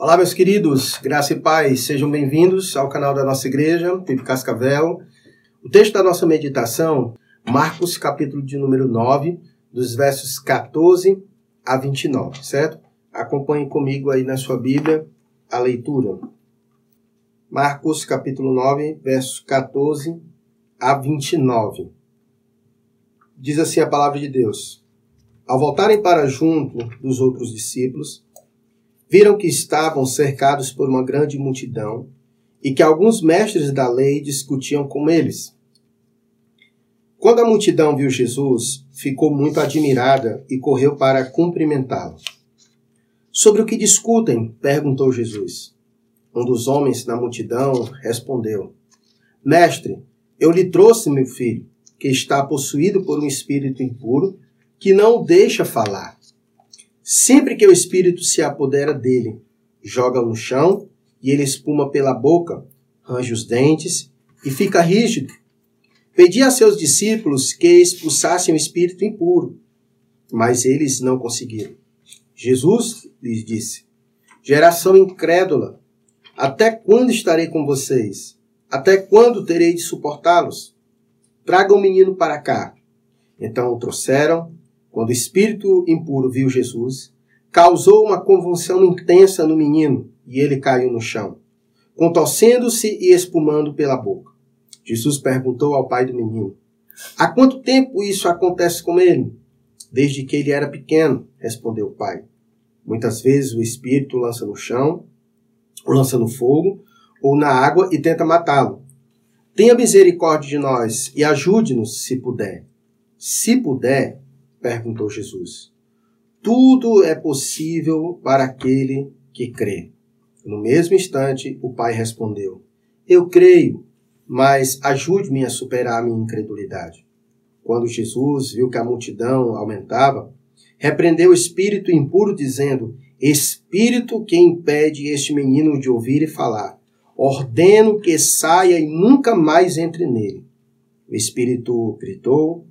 Olá, meus queridos, graça e paz, sejam bem-vindos ao canal da nossa igreja, Pipe Cascavel. O texto da nossa meditação, Marcos, capítulo de número 9, dos versos 14 a 29, certo? Acompanhe comigo aí na sua Bíblia a leitura. Marcos, capítulo 9, versos 14 a 29. Diz assim a palavra de Deus: Ao voltarem para junto dos outros discípulos, viram que estavam cercados por uma grande multidão e que alguns mestres da lei discutiam com eles. Quando a multidão viu Jesus, ficou muito admirada e correu para cumprimentá-lo. Sobre o que discutem? perguntou Jesus. Um dos homens na multidão respondeu: Mestre, eu lhe trouxe meu filho, que está possuído por um espírito impuro, que não o deixa falar. Sempre que o espírito se apodera dele, joga no chão e ele espuma pela boca, range os dentes e fica rígido. Pedi a seus discípulos que expulsassem o espírito impuro, mas eles não conseguiram. Jesus lhes disse: Geração incrédula, até quando estarei com vocês? Até quando terei de suportá-los? Tragam o menino para cá. Então o trouxeram quando o espírito impuro viu Jesus, causou uma convulsão intensa no menino e ele caiu no chão, contorcendo-se e espumando pela boca. Jesus perguntou ao pai do menino: Há quanto tempo isso acontece com ele? Desde que ele era pequeno, respondeu o pai. Muitas vezes o espírito lança no chão, ou lança no fogo, ou na água e tenta matá-lo. Tenha misericórdia de nós e ajude-nos se puder. Se puder, perguntou Jesus. Tudo é possível para aquele que crê. No mesmo instante, o pai respondeu: Eu creio, mas ajude-me a superar a minha incredulidade. Quando Jesus viu que a multidão aumentava, repreendeu o espírito impuro, dizendo: Espírito que impede este menino de ouvir e falar, ordeno que saia e nunca mais entre nele. O espírito gritou,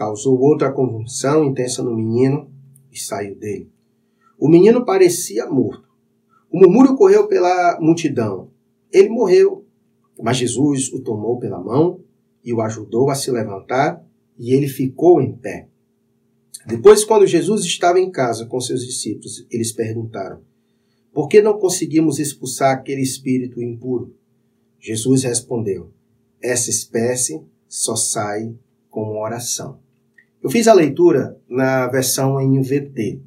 causou outra convulsão intensa no menino e saiu dele. O menino parecia morto. O murmúrio correu pela multidão. Ele morreu, mas Jesus o tomou pela mão e o ajudou a se levantar e ele ficou em pé. Depois, quando Jesus estava em casa com seus discípulos, eles perguntaram: Por que não conseguimos expulsar aquele espírito impuro? Jesus respondeu: Essa espécie só sai com oração. Eu fiz a leitura na versão em VT.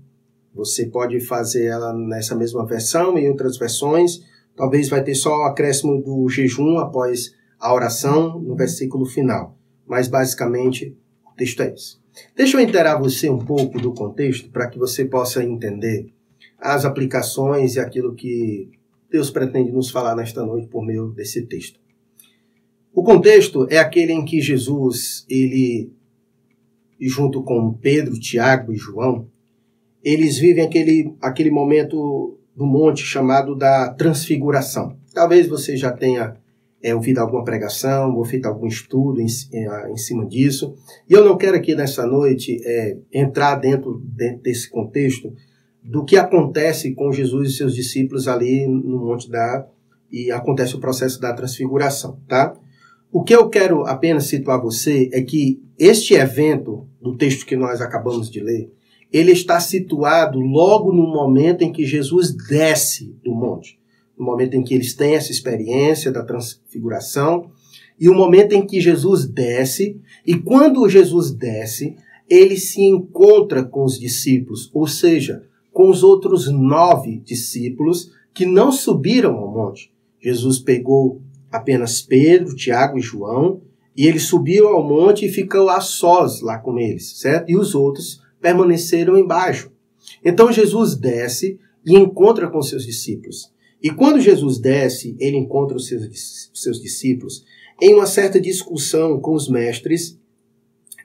Você pode fazer ela nessa mesma versão, em outras versões. Talvez vai ter só o acréscimo do jejum após a oração no versículo final. Mas basicamente o texto é esse. Deixa eu interar você um pouco do contexto para que você possa entender as aplicações e aquilo que Deus pretende nos falar nesta noite por meio desse texto. O contexto é aquele em que Jesus ele junto com Pedro, Tiago e João, eles vivem aquele, aquele momento do monte chamado da transfiguração. Talvez você já tenha é, ouvido alguma pregação, ou feito algum estudo em, em, em, cima disso. E eu não quero aqui nessa noite é, entrar dentro, dentro desse contexto do que acontece com Jesus e seus discípulos ali no Monte da e acontece o processo da transfiguração, tá? O que eu quero apenas situar você é que este evento do texto que nós acabamos de ler, ele está situado logo no momento em que Jesus desce do monte, no momento em que eles têm essa experiência da transfiguração e o momento em que Jesus desce, e quando Jesus desce, ele se encontra com os discípulos, ou seja, com os outros nove discípulos que não subiram ao monte. Jesus pegou apenas Pedro, Tiago e João, e ele subiu ao monte e ficou a sós lá com eles, certo? E os outros permaneceram embaixo. Então Jesus desce e encontra com seus discípulos. E quando Jesus desce, ele encontra os seus, seus discípulos em uma certa discussão com os mestres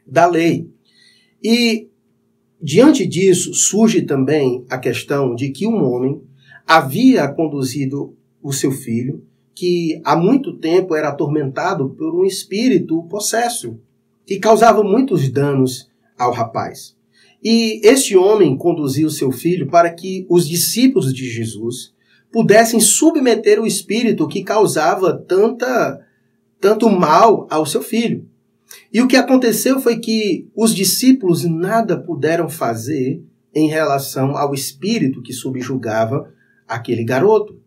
da lei. E diante disso surge também a questão de que um homem havia conduzido o seu filho que há muito tempo era atormentado por um espírito possesso, que causava muitos danos ao rapaz. E este homem conduziu seu filho para que os discípulos de Jesus pudessem submeter o espírito que causava tanta, tanto mal ao seu filho. E o que aconteceu foi que os discípulos nada puderam fazer em relação ao espírito que subjugava aquele garoto.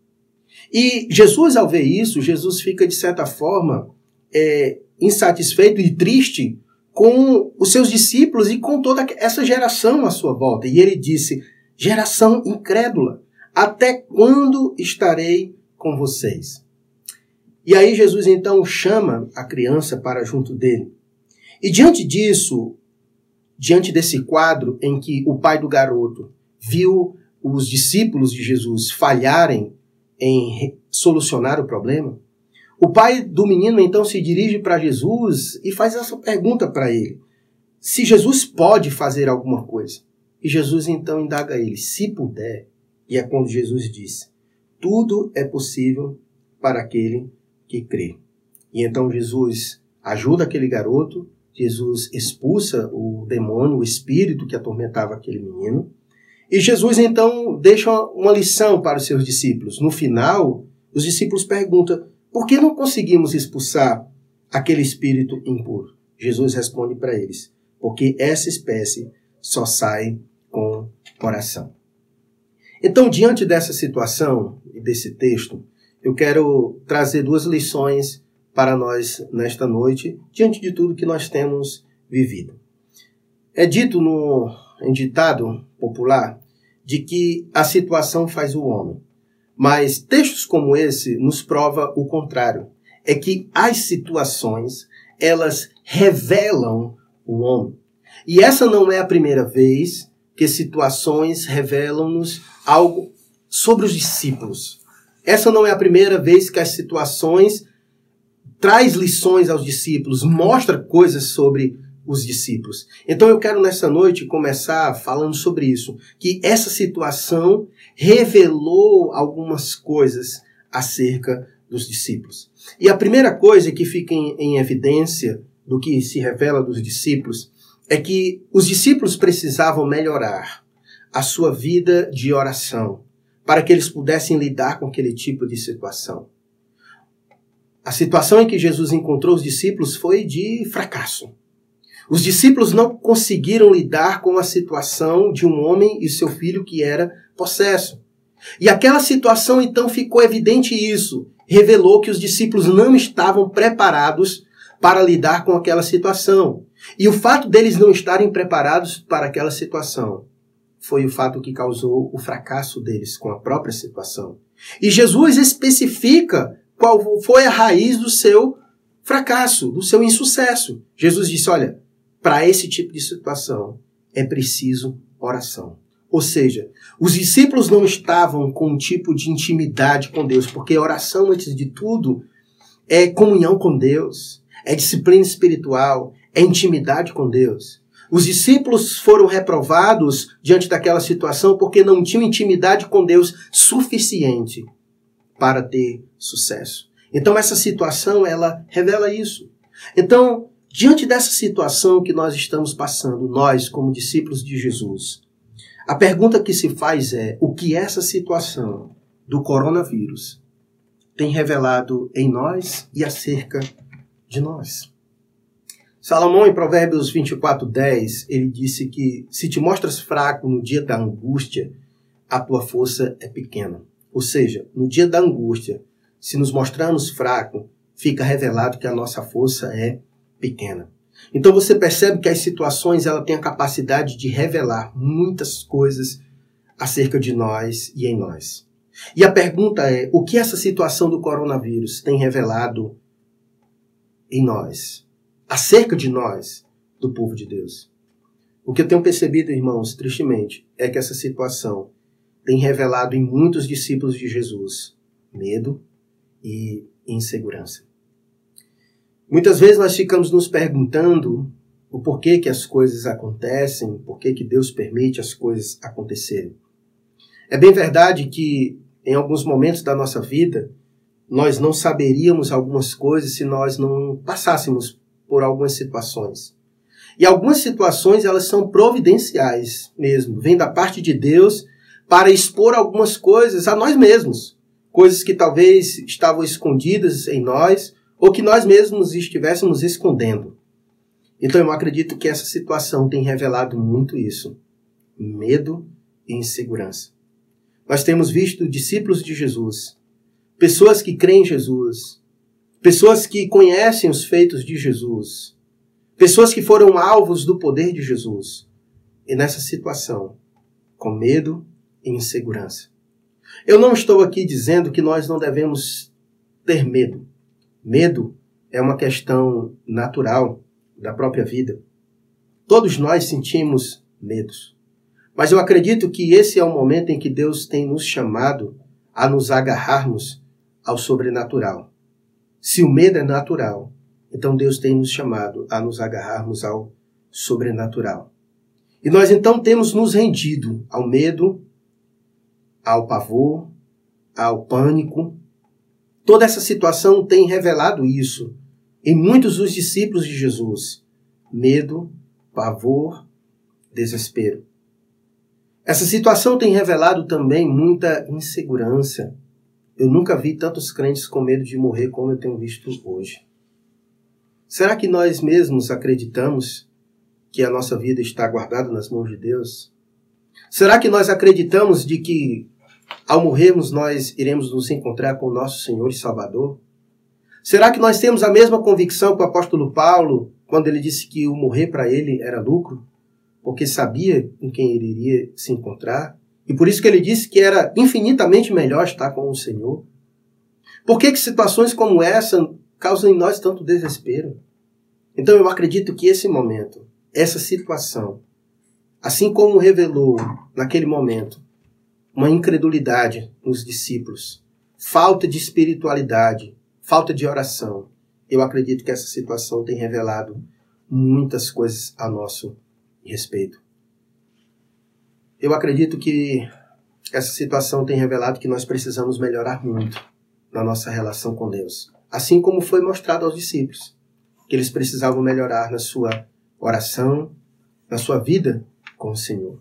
E Jesus, ao ver isso, Jesus fica, de certa forma, é, insatisfeito e triste com os seus discípulos e com toda essa geração à sua volta. E ele disse: geração incrédula, até quando estarei com vocês? E aí Jesus então chama a criança para junto dele. E diante disso, diante desse quadro em que o pai do garoto viu os discípulos de Jesus falharem em solucionar o problema, o pai do menino então se dirige para Jesus e faz essa pergunta para ele: se Jesus pode fazer alguma coisa. E Jesus então indaga ele: se puder. E é quando Jesus diz: tudo é possível para aquele que crê. E então Jesus ajuda aquele garoto, Jesus expulsa o demônio, o espírito que atormentava aquele menino. E Jesus então deixa uma lição para os seus discípulos. No final, os discípulos perguntam: por que não conseguimos expulsar aquele espírito impuro? Jesus responde para eles: porque essa espécie só sai com oração. Então, diante dessa situação e desse texto, eu quero trazer duas lições para nós nesta noite, diante de tudo que nós temos vivido. É dito no em ditado popular de que a situação faz o homem. Mas textos como esse nos prova o contrário. É que as situações, elas revelam o homem. E essa não é a primeira vez que situações revelam-nos algo sobre os discípulos. Essa não é a primeira vez que as situações traz lições aos discípulos, mostra coisas sobre os discípulos. Então eu quero nessa noite começar falando sobre isso, que essa situação revelou algumas coisas acerca dos discípulos. E a primeira coisa que fica em, em evidência do que se revela dos discípulos é que os discípulos precisavam melhorar a sua vida de oração para que eles pudessem lidar com aquele tipo de situação. A situação em que Jesus encontrou os discípulos foi de fracasso. Os discípulos não conseguiram lidar com a situação de um homem e seu filho que era possesso. E aquela situação então ficou evidente isso, revelou que os discípulos não estavam preparados para lidar com aquela situação. E o fato deles não estarem preparados para aquela situação foi o fato que causou o fracasso deles com a própria situação. E Jesus especifica qual foi a raiz do seu fracasso, do seu insucesso. Jesus disse: olha, para esse tipo de situação é preciso oração. Ou seja, os discípulos não estavam com um tipo de intimidade com Deus, porque oração, antes de tudo, é comunhão com Deus, é disciplina espiritual, é intimidade com Deus. Os discípulos foram reprovados diante daquela situação porque não tinham intimidade com Deus suficiente para ter sucesso. Então essa situação ela revela isso. Então Diante dessa situação que nós estamos passando, nós, como discípulos de Jesus, a pergunta que se faz é: o que essa situação do coronavírus tem revelado em nós e acerca de nós? Salomão, em Provérbios 24, 10, ele disse que se te mostras fraco no dia da angústia, a tua força é pequena. Ou seja, no dia da angústia, se nos mostrarmos fracos, fica revelado que a nossa força é pequena pequena. Então você percebe que as situações ela têm a capacidade de revelar muitas coisas acerca de nós e em nós. E a pergunta é: o que essa situação do coronavírus tem revelado em nós, acerca de nós, do povo de Deus? O que eu tenho percebido, irmãos, tristemente, é que essa situação tem revelado em muitos discípulos de Jesus medo e insegurança. Muitas vezes nós ficamos nos perguntando o porquê que as coisas acontecem, porquê que Deus permite as coisas acontecerem. É bem verdade que em alguns momentos da nossa vida nós não saberíamos algumas coisas se nós não passássemos por algumas situações. E algumas situações elas são providenciais mesmo, vêm da parte de Deus para expor algumas coisas a nós mesmos, coisas que talvez estavam escondidas em nós ou que nós mesmos estivéssemos escondendo. Então eu acredito que essa situação tem revelado muito isso: medo e insegurança. Nós temos visto discípulos de Jesus, pessoas que creem em Jesus, pessoas que conhecem os feitos de Jesus, pessoas que foram alvos do poder de Jesus, e nessa situação, com medo e insegurança. Eu não estou aqui dizendo que nós não devemos ter medo. Medo é uma questão natural da própria vida. Todos nós sentimos medos. Mas eu acredito que esse é o momento em que Deus tem nos chamado a nos agarrarmos ao sobrenatural. Se o medo é natural, então Deus tem nos chamado a nos agarrarmos ao sobrenatural. E nós então temos nos rendido ao medo, ao pavor, ao pânico, Toda essa situação tem revelado isso em muitos dos discípulos de Jesus: medo, pavor, desespero. Essa situação tem revelado também muita insegurança. Eu nunca vi tantos crentes com medo de morrer como eu tenho visto hoje. Será que nós mesmos acreditamos que a nossa vida está guardada nas mãos de Deus? Será que nós acreditamos de que ao morrermos, nós iremos nos encontrar com o nosso Senhor e Salvador? Será que nós temos a mesma convicção que o apóstolo Paulo, quando ele disse que o morrer para ele era lucro? Porque sabia em quem ele iria se encontrar? E por isso que ele disse que era infinitamente melhor estar com o Senhor? Por que, que situações como essa causam em nós tanto desespero? Então eu acredito que esse momento, essa situação, assim como revelou naquele momento uma incredulidade nos discípulos, falta de espiritualidade, falta de oração. Eu acredito que essa situação tem revelado muitas coisas a nosso respeito. Eu acredito que essa situação tem revelado que nós precisamos melhorar muito na nossa relação com Deus. Assim como foi mostrado aos discípulos, que eles precisavam melhorar na sua oração, na sua vida com o Senhor.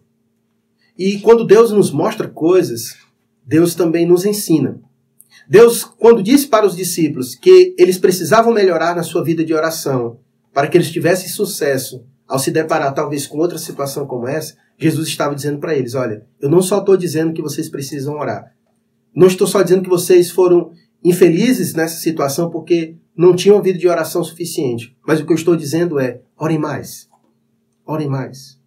E quando Deus nos mostra coisas, Deus também nos ensina. Deus, quando disse para os discípulos que eles precisavam melhorar na sua vida de oração, para que eles tivessem sucesso ao se deparar talvez com outra situação como essa, Jesus estava dizendo para eles: Olha, eu não só estou dizendo que vocês precisam orar, não estou só dizendo que vocês foram infelizes nessa situação porque não tinham vida de oração suficiente, mas o que eu estou dizendo é: orem mais, orem mais.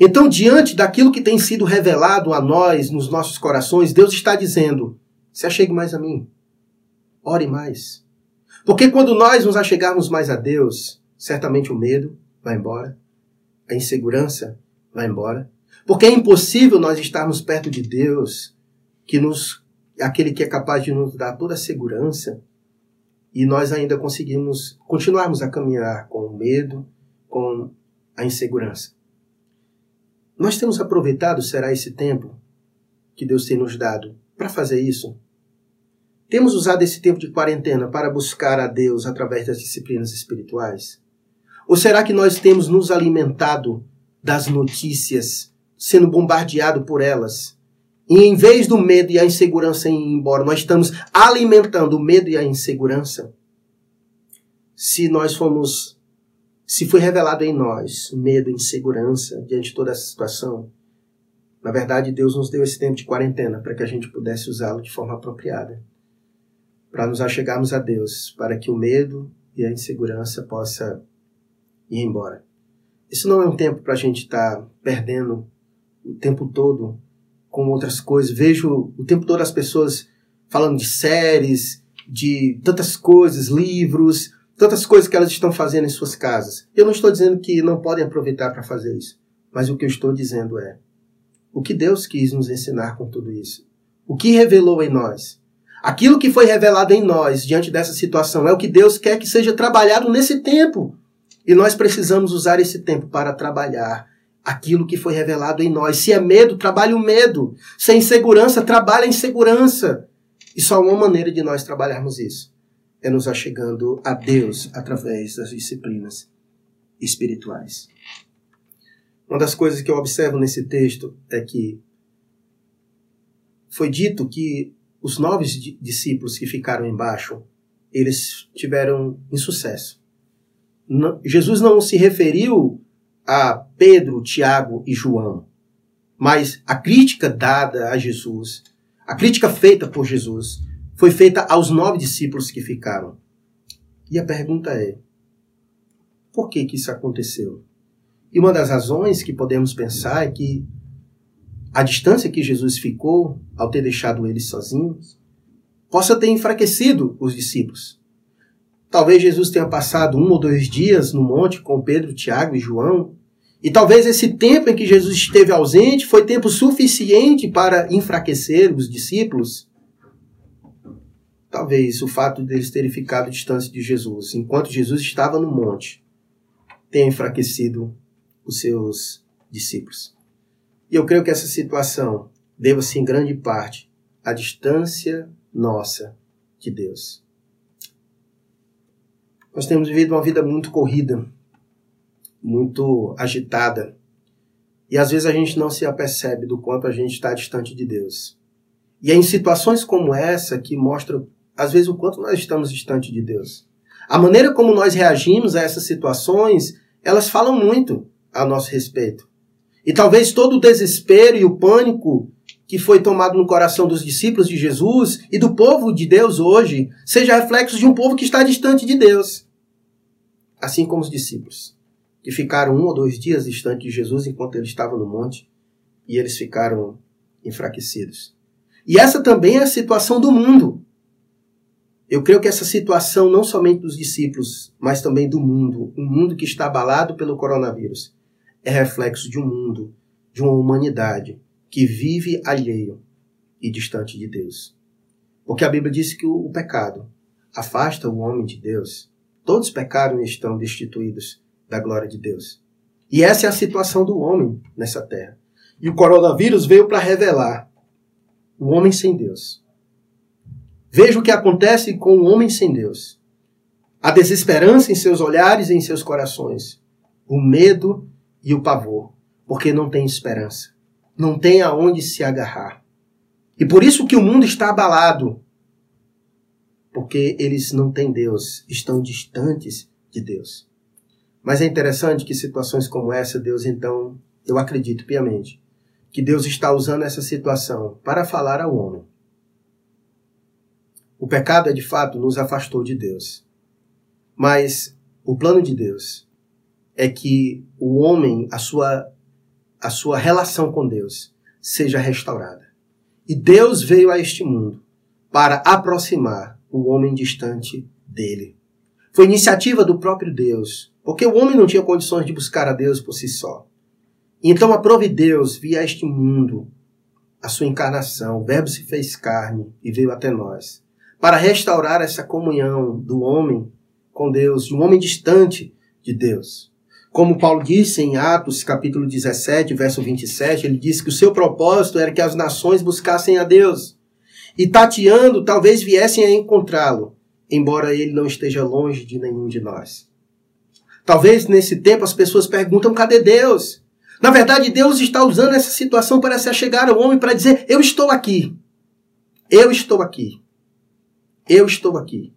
Então, diante daquilo que tem sido revelado a nós, nos nossos corações, Deus está dizendo: se achegue mais a mim, ore mais. Porque quando nós nos achegarmos mais a Deus, certamente o medo vai embora, a insegurança vai embora. Porque é impossível nós estarmos perto de Deus, que nos, aquele que é capaz de nos dar toda a segurança, e nós ainda conseguimos continuarmos a caminhar com o medo, com a insegurança. Nós temos aproveitado, será esse tempo que Deus tem nos dado para fazer isso? Temos usado esse tempo de quarentena para buscar a Deus através das disciplinas espirituais? Ou será que nós temos nos alimentado das notícias, sendo bombardeado por elas? E em vez do medo e a insegurança ir embora, nós estamos alimentando o medo e a insegurança? Se nós formos se foi revelado em nós medo, insegurança diante de toda essa situação, na verdade Deus nos deu esse tempo de quarentena para que a gente pudesse usá-lo de forma apropriada, para nos achegarmos a Deus, para que o medo e a insegurança possa ir embora. Isso não é um tempo para a gente estar tá perdendo o tempo todo com outras coisas. Vejo o tempo todo as pessoas falando de séries, de tantas coisas, livros, tantas coisas que elas estão fazendo em suas casas. Eu não estou dizendo que não podem aproveitar para fazer isso, mas o que eu estou dizendo é o que Deus quis nos ensinar com tudo isso. O que revelou em nós. Aquilo que foi revelado em nós diante dessa situação é o que Deus quer que seja trabalhado nesse tempo. E nós precisamos usar esse tempo para trabalhar aquilo que foi revelado em nós. Se é medo, trabalhe o medo. Se é insegurança, trabalhe a insegurança. E só uma maneira de nós trabalharmos isso é nos achegando a Deus através das disciplinas espirituais. Uma das coisas que eu observo nesse texto é que foi dito que os nove discípulos que ficaram embaixo, eles tiveram insucesso. Jesus não se referiu a Pedro, Tiago e João, mas a crítica dada a Jesus, a crítica feita por Jesus, foi feita aos nove discípulos que ficaram. E a pergunta é: por que, que isso aconteceu? E uma das razões que podemos pensar é que a distância que Jesus ficou ao ter deixado eles sozinhos possa ter enfraquecido os discípulos. Talvez Jesus tenha passado um ou dois dias no monte com Pedro, Tiago e João, e talvez esse tempo em que Jesus esteve ausente foi tempo suficiente para enfraquecer os discípulos. Talvez o fato deles terem ficado distante de Jesus, enquanto Jesus estava no monte, tenha enfraquecido os seus discípulos. E eu creio que essa situação deva-se em grande parte à distância nossa de Deus. Nós temos vivido uma vida muito corrida, muito agitada. E às vezes a gente não se apercebe do quanto a gente está distante de Deus. E é em situações como essa que mostra, às vezes, o quanto nós estamos distante de Deus. A maneira como nós reagimos a essas situações, elas falam muito a nosso respeito. E talvez todo o desespero e o pânico que foi tomado no coração dos discípulos de Jesus e do povo de Deus hoje seja reflexo de um povo que está distante de Deus. Assim como os discípulos, que ficaram um ou dois dias distante de Jesus enquanto ele estava no monte e eles ficaram enfraquecidos. E essa também é a situação do mundo. Eu creio que essa situação, não somente dos discípulos, mas também do mundo, um mundo que está abalado pelo coronavírus, é reflexo de um mundo, de uma humanidade que vive alheio e distante de Deus. Porque a Bíblia diz que o pecado afasta o homem de Deus. Todos pecaram e estão destituídos da glória de Deus. E essa é a situação do homem nessa terra. E o coronavírus veio para revelar o homem sem Deus. Veja o que acontece com o homem sem Deus. A desesperança em seus olhares e em seus corações. O medo e o pavor. Porque não tem esperança não tem aonde se agarrar. E por isso que o mundo está abalado. Porque eles não têm Deus, estão distantes de Deus. Mas é interessante que situações como essa, Deus então, eu acredito piamente, que Deus está usando essa situação para falar ao homem. O pecado, é de fato, nos afastou de Deus. Mas o plano de Deus é que o homem, a sua a sua relação com Deus seja restaurada. E Deus veio a este mundo para aproximar o homem distante dele. Foi iniciativa do próprio Deus, porque o homem não tinha condições de buscar a Deus por si só. Então aprove Deus via este mundo a sua encarnação, o Verbo se fez carne e veio até nós, para restaurar essa comunhão do homem com Deus, de um homem distante de Deus. Como Paulo disse em Atos, capítulo 17, verso 27, ele disse que o seu propósito era que as nações buscassem a Deus. E tateando, talvez viessem a encontrá-lo, embora ele não esteja longe de nenhum de nós. Talvez nesse tempo as pessoas perguntam: cadê Deus? Na verdade, Deus está usando essa situação para se achegar ao homem para dizer: eu estou aqui. Eu estou aqui. Eu estou aqui.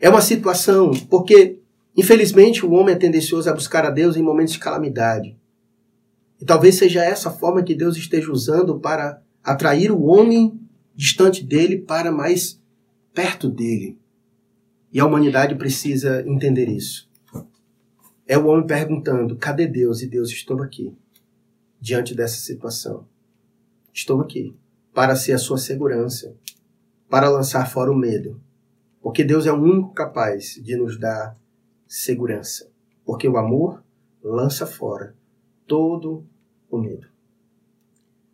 É uma situação, porque Infelizmente, o homem é tendencioso a buscar a Deus em momentos de calamidade. E talvez seja essa a forma que Deus esteja usando para atrair o homem distante dele para mais perto dele. E a humanidade precisa entender isso. É o homem perguntando: cadê Deus? E Deus, estou aqui, diante dessa situação. Estou aqui para ser a sua segurança, para lançar fora o medo. Porque Deus é o único capaz de nos dar segurança, porque o amor lança fora todo o medo.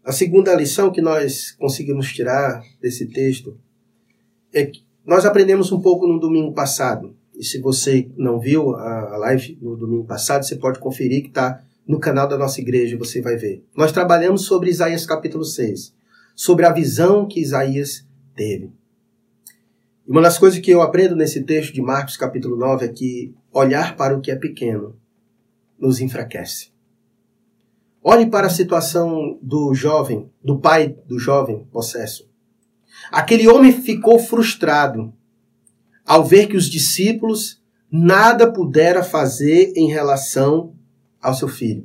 A segunda lição que nós conseguimos tirar desse texto é que nós aprendemos um pouco no domingo passado. E se você não viu a live no domingo passado, você pode conferir que está no canal da nossa igreja, você vai ver. Nós trabalhamos sobre Isaías capítulo 6, sobre a visão que Isaías teve. Uma das coisas que eu aprendo nesse texto de Marcos capítulo 9 é que olhar para o que é pequeno nos enfraquece. Olhe para a situação do jovem, do pai do jovem possesso. Aquele homem ficou frustrado ao ver que os discípulos nada pudera fazer em relação ao seu filho.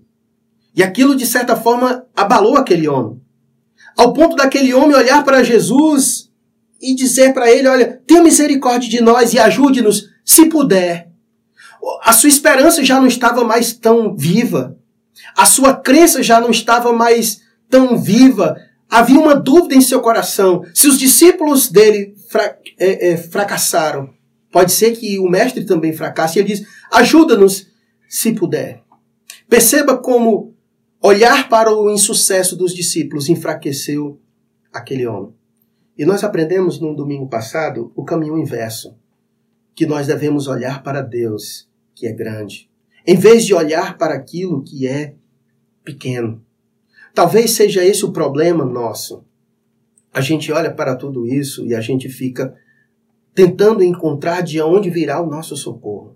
E aquilo, de certa forma, abalou aquele homem. Ao ponto daquele homem olhar para Jesus e dizer para ele: Olha, tenha misericórdia de nós e ajude-nos, se puder. A sua esperança já não estava mais tão viva. A sua crença já não estava mais tão viva. Havia uma dúvida em seu coração. Se os discípulos dele fra é, é, fracassaram, pode ser que o mestre também fracasse. Ele diz: ajuda-nos se puder. Perceba como olhar para o insucesso dos discípulos enfraqueceu aquele homem. E nós aprendemos no domingo passado o caminho inverso, que nós devemos olhar para Deus, que é grande, em vez de olhar para aquilo que é pequeno. Talvez seja esse o problema nosso. A gente olha para tudo isso e a gente fica tentando encontrar de onde virá o nosso socorro.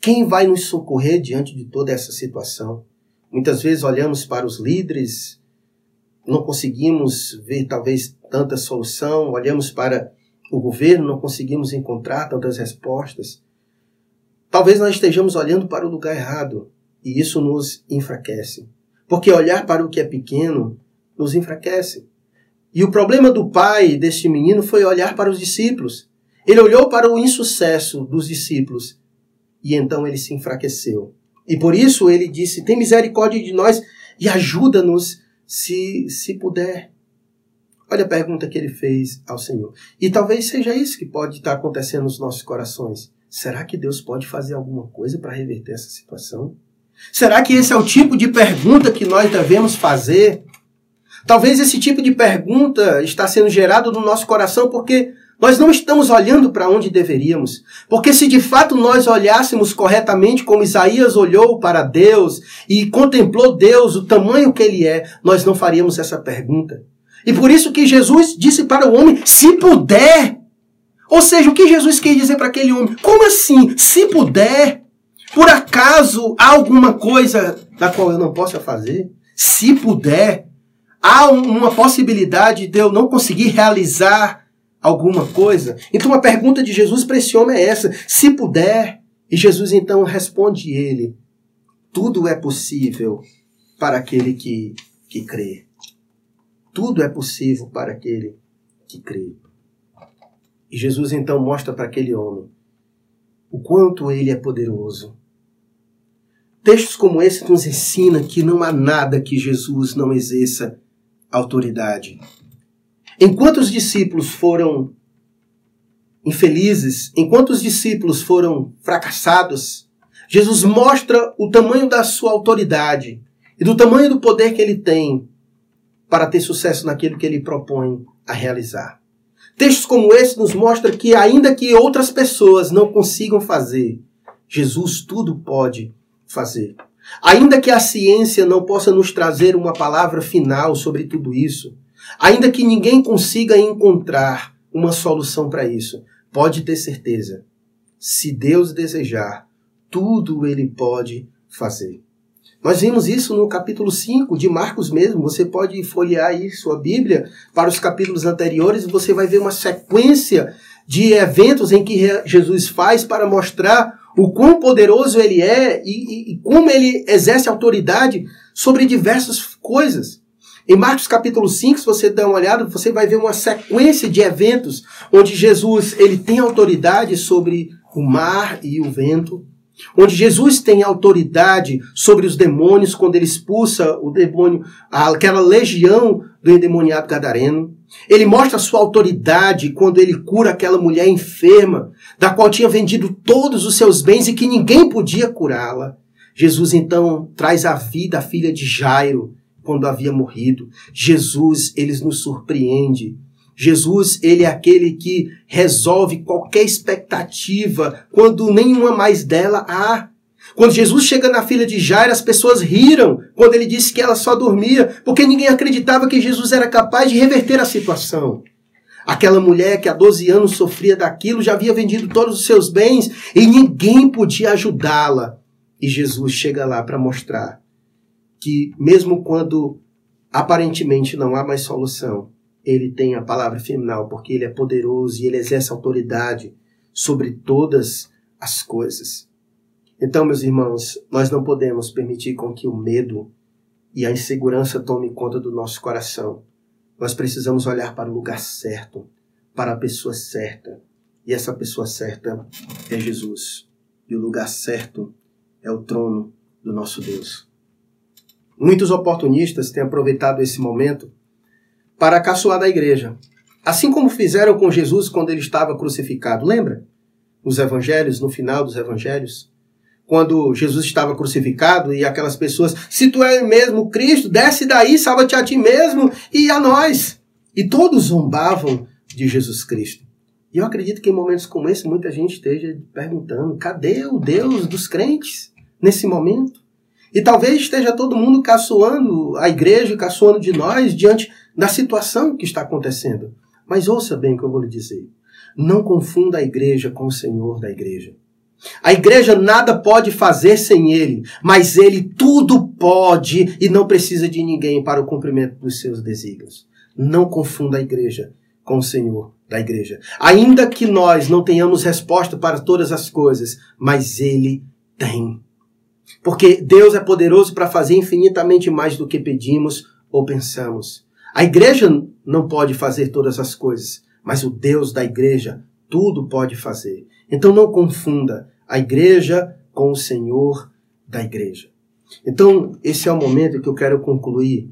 Quem vai nos socorrer diante de toda essa situação? Muitas vezes olhamos para os líderes, não conseguimos ver talvez tanta solução, olhamos para o governo, não conseguimos encontrar tantas respostas. Talvez nós estejamos olhando para o lugar errado e isso nos enfraquece. Porque olhar para o que é pequeno nos enfraquece. E o problema do pai deste menino foi olhar para os discípulos. Ele olhou para o insucesso dos discípulos e então ele se enfraqueceu. E por isso ele disse: Tem misericórdia de nós e ajuda-nos se, se puder. Olha a pergunta que ele fez ao Senhor. E talvez seja isso que pode estar acontecendo nos nossos corações. Será que Deus pode fazer alguma coisa para reverter essa situação? Será que esse é o tipo de pergunta que nós devemos fazer? Talvez esse tipo de pergunta está sendo gerado no nosso coração porque nós não estamos olhando para onde deveríamos. Porque se de fato nós olhássemos corretamente como Isaías olhou para Deus e contemplou Deus, o tamanho que ele é, nós não faríamos essa pergunta. E por isso que Jesus disse para o homem: se puder. Ou seja, o que Jesus quer dizer para aquele homem? Como assim? Se puder. Por acaso há alguma coisa da qual eu não possa fazer? Se puder. Há uma possibilidade de eu não conseguir realizar alguma coisa? Então a pergunta de Jesus para esse homem é essa: se puder. E Jesus então responde ele: tudo é possível para aquele que, que crê. Tudo é possível para aquele que crê. E Jesus então mostra para aquele homem o quanto ele é poderoso. Textos como esse nos ensinam que não há nada que Jesus não exerça autoridade. Enquanto os discípulos foram infelizes, enquanto os discípulos foram fracassados, Jesus mostra o tamanho da sua autoridade e do tamanho do poder que ele tem para ter sucesso naquilo que ele propõe a realizar. Textos como esse nos mostram que, ainda que outras pessoas não consigam fazer, Jesus tudo pode fazer. Ainda que a ciência não possa nos trazer uma palavra final sobre tudo isso, Ainda que ninguém consiga encontrar uma solução para isso, pode ter certeza. Se Deus desejar, tudo ele pode fazer. Nós vimos isso no capítulo 5 de Marcos mesmo. Você pode folhear aí sua Bíblia para os capítulos anteriores e você vai ver uma sequência de eventos em que Jesus faz para mostrar o quão poderoso ele é e, e, e como ele exerce autoridade sobre diversas coisas. Em Marcos capítulo 5, se você der uma olhada, você vai ver uma sequência de eventos onde Jesus ele tem autoridade sobre o mar e o vento, onde Jesus tem autoridade sobre os demônios quando ele expulsa o demônio, aquela legião do endemoniado gadareno. Ele mostra sua autoridade quando ele cura aquela mulher enferma, da qual tinha vendido todos os seus bens e que ninguém podia curá-la. Jesus então traz à vida a filha de Jairo, quando havia morrido. Jesus, ele nos surpreende. Jesus, ele é aquele que resolve qualquer expectativa quando nenhuma mais dela há. Quando Jesus chega na filha de Jairo, as pessoas riram quando ele disse que ela só dormia, porque ninguém acreditava que Jesus era capaz de reverter a situação. Aquela mulher que há 12 anos sofria daquilo já havia vendido todos os seus bens e ninguém podia ajudá-la. E Jesus chega lá para mostrar que, mesmo quando aparentemente não há mais solução, ele tem a palavra final, porque ele é poderoso e ele exerce autoridade sobre todas as coisas. Então, meus irmãos, nós não podemos permitir com que o medo e a insegurança tome conta do nosso coração. Nós precisamos olhar para o lugar certo, para a pessoa certa. E essa pessoa certa é Jesus. E o lugar certo é o trono do nosso Deus. Muitos oportunistas têm aproveitado esse momento para caçoar da igreja. Assim como fizeram com Jesus quando ele estava crucificado. Lembra? Nos evangelhos, no final dos evangelhos, quando Jesus estava crucificado e aquelas pessoas, se tu é mesmo Cristo, desce daí, salva-te a ti mesmo e a nós. E todos zombavam de Jesus Cristo. E eu acredito que em momentos como esse, muita gente esteja perguntando: cadê o Deus dos crentes nesse momento? E talvez esteja todo mundo caçoando a igreja, caçoando de nós diante da situação que está acontecendo. Mas ouça bem o que eu vou lhe dizer. Não confunda a igreja com o Senhor da igreja. A igreja nada pode fazer sem ele, mas ele tudo pode e não precisa de ninguém para o cumprimento dos seus desígnios. Não confunda a igreja com o Senhor da igreja. Ainda que nós não tenhamos resposta para todas as coisas, mas ele tem. Porque Deus é poderoso para fazer infinitamente mais do que pedimos ou pensamos. A igreja não pode fazer todas as coisas, mas o Deus da igreja tudo pode fazer. Então não confunda a igreja com o Senhor da igreja. Então, esse é o momento que eu quero concluir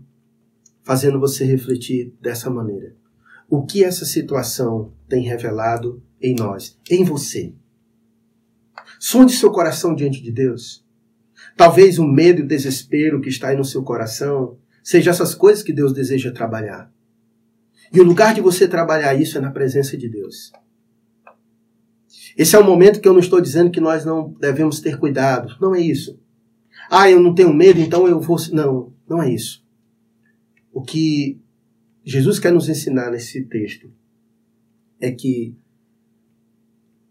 fazendo você refletir dessa maneira. O que essa situação tem revelado em nós, em você? Sonde seu coração diante de Deus. Talvez o medo e o desespero que está aí no seu coração seja essas coisas que Deus deseja trabalhar. E o lugar de você trabalhar isso é na presença de Deus. Esse é o momento que eu não estou dizendo que nós não devemos ter cuidado. Não é isso. Ah, eu não tenho medo, então eu vou. Não, não é isso. O que Jesus quer nos ensinar nesse texto é que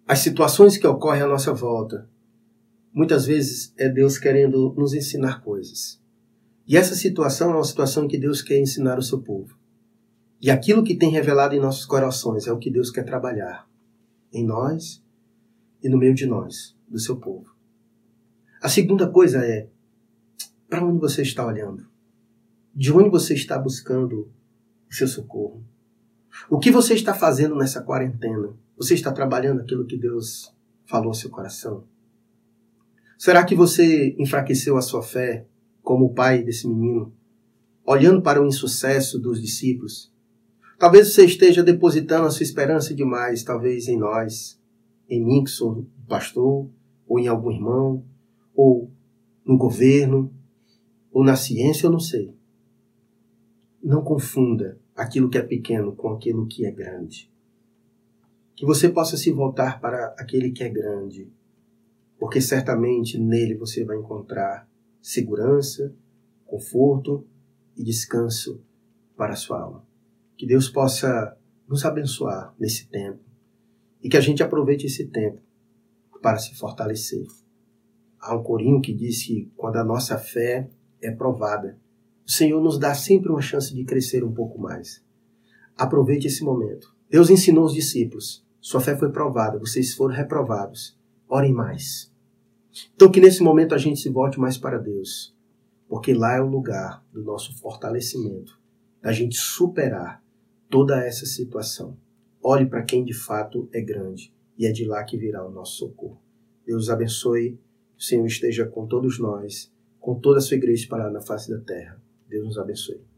as situações que ocorrem à nossa volta, muitas vezes é Deus querendo nos ensinar coisas. E essa situação é uma situação que Deus quer ensinar ao seu povo. E aquilo que tem revelado em nossos corações é o que Deus quer trabalhar em nós e no meio de nós, do seu povo. A segunda coisa é: para onde você está olhando? De onde você está buscando o seu socorro? O que você está fazendo nessa quarentena? Você está trabalhando aquilo que Deus falou ao seu coração? Será que você enfraqueceu a sua fé como o pai desse menino, olhando para o insucesso dos discípulos? Talvez você esteja depositando a sua esperança demais, talvez em nós, em mim, que sou pastor, ou em algum irmão, ou no governo, ou na ciência, eu não sei. Não confunda aquilo que é pequeno com aquilo que é grande. Que você possa se voltar para aquele que é grande, porque certamente nele você vai encontrar segurança, conforto e descanso para a sua alma. Que Deus possa nos abençoar nesse tempo e que a gente aproveite esse tempo para se fortalecer. Há um corinho que diz que quando a nossa fé é provada, o Senhor nos dá sempre uma chance de crescer um pouco mais. Aproveite esse momento. Deus ensinou os discípulos. Sua fé foi provada, vocês foram reprovados. Orem mais. Então que nesse momento a gente se volte mais para Deus, porque lá é o lugar do nosso fortalecimento, da gente superar toda essa situação. Olhe para quem de fato é grande e é de lá que virá o nosso socorro. Deus abençoe, o Senhor esteja com todos nós, com toda a sua igreja espalhada na face da terra. Deus nos abençoe.